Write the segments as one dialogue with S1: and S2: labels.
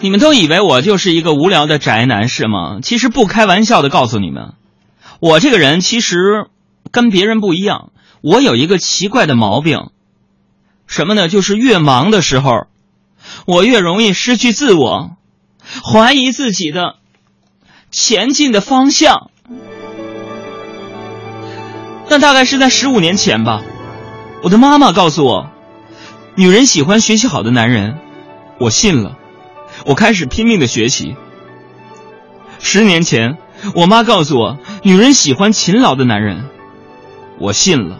S1: 你们都以为我就是一个无聊的宅男是吗？其实不开玩笑的告诉你们，我这个人其实跟别人不一样，我有一个奇怪的毛病，什么呢？就是越忙的时候，我越容易失去自我，怀疑自己的前进的方向。那大概是在十五年前吧，我的妈妈告诉我，女人喜欢学习好的男人，我信了。我开始拼命的学习。十年前，我妈告诉我，女人喜欢勤劳的男人，我信了，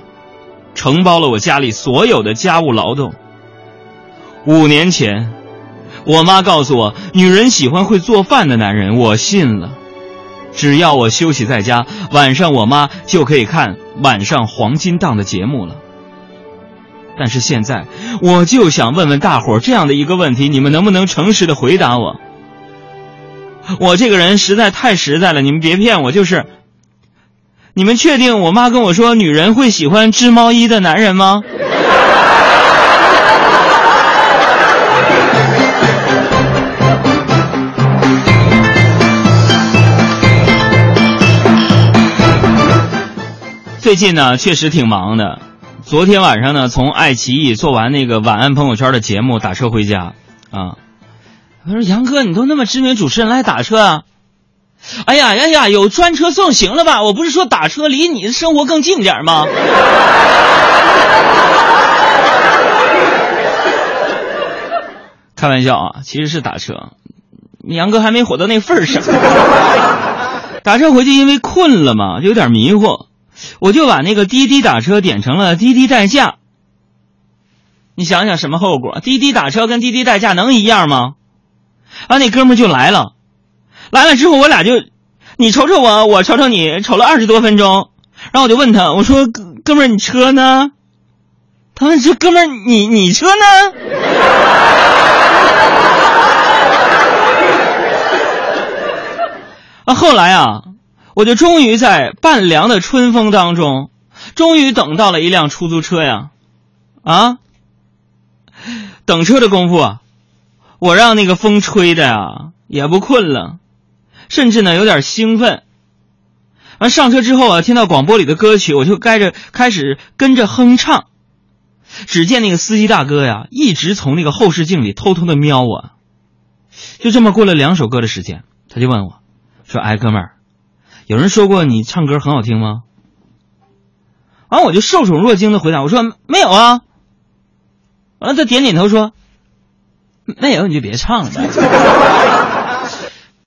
S1: 承包了我家里所有的家务劳动。五年前，我妈告诉我，女人喜欢会做饭的男人，我信了，只要我休息在家，晚上我妈就可以看晚上黄金档的节目了。但是现在，我就想问问大伙儿这样的一个问题：你们能不能诚实的回答我？我这个人实在太实在了，你们别骗我。就是，你们确定我妈跟我说女人会喜欢织毛衣的男人吗？最近呢，确实挺忙的。昨天晚上呢，从爱奇艺做完那个晚安朋友圈的节目，打车回家，啊，我说杨哥，你都那么知名主持人来打车啊？哎呀呀呀，有专车送行了吧？我不是说打车离你的生活更近点吗？开玩笑啊，其实是打车，杨哥还没火到那份儿上。打车回去因为困了嘛，就有点迷糊。我就把那个滴滴打车点成了滴滴代驾。你想想什么后果？滴滴打车跟滴滴代驾能一样吗？啊，那哥们就来了，来了之后我俩就，你瞅瞅我，我瞅瞅你，瞅了二十多分钟。然后我就问他，我说哥哥们儿，你车呢？他问这哥们儿，你你车呢？啊，后来啊。我就终于在半凉的春风当中，终于等到了一辆出租车呀，啊！等车的功夫啊，我让那个风吹的呀也不困了，甚至呢有点兴奋。完上车之后啊，听到广播里的歌曲，我就该着开始跟着哼唱。只见那个司机大哥呀，一直从那个后视镜里偷偷的瞄我。就这么过了两首歌的时间，他就问我，说：“哎，哥们儿。”有人说过你唱歌很好听吗？完，我就受宠若惊的回答我说没有啊。完了，他点点头说没有你就别唱了。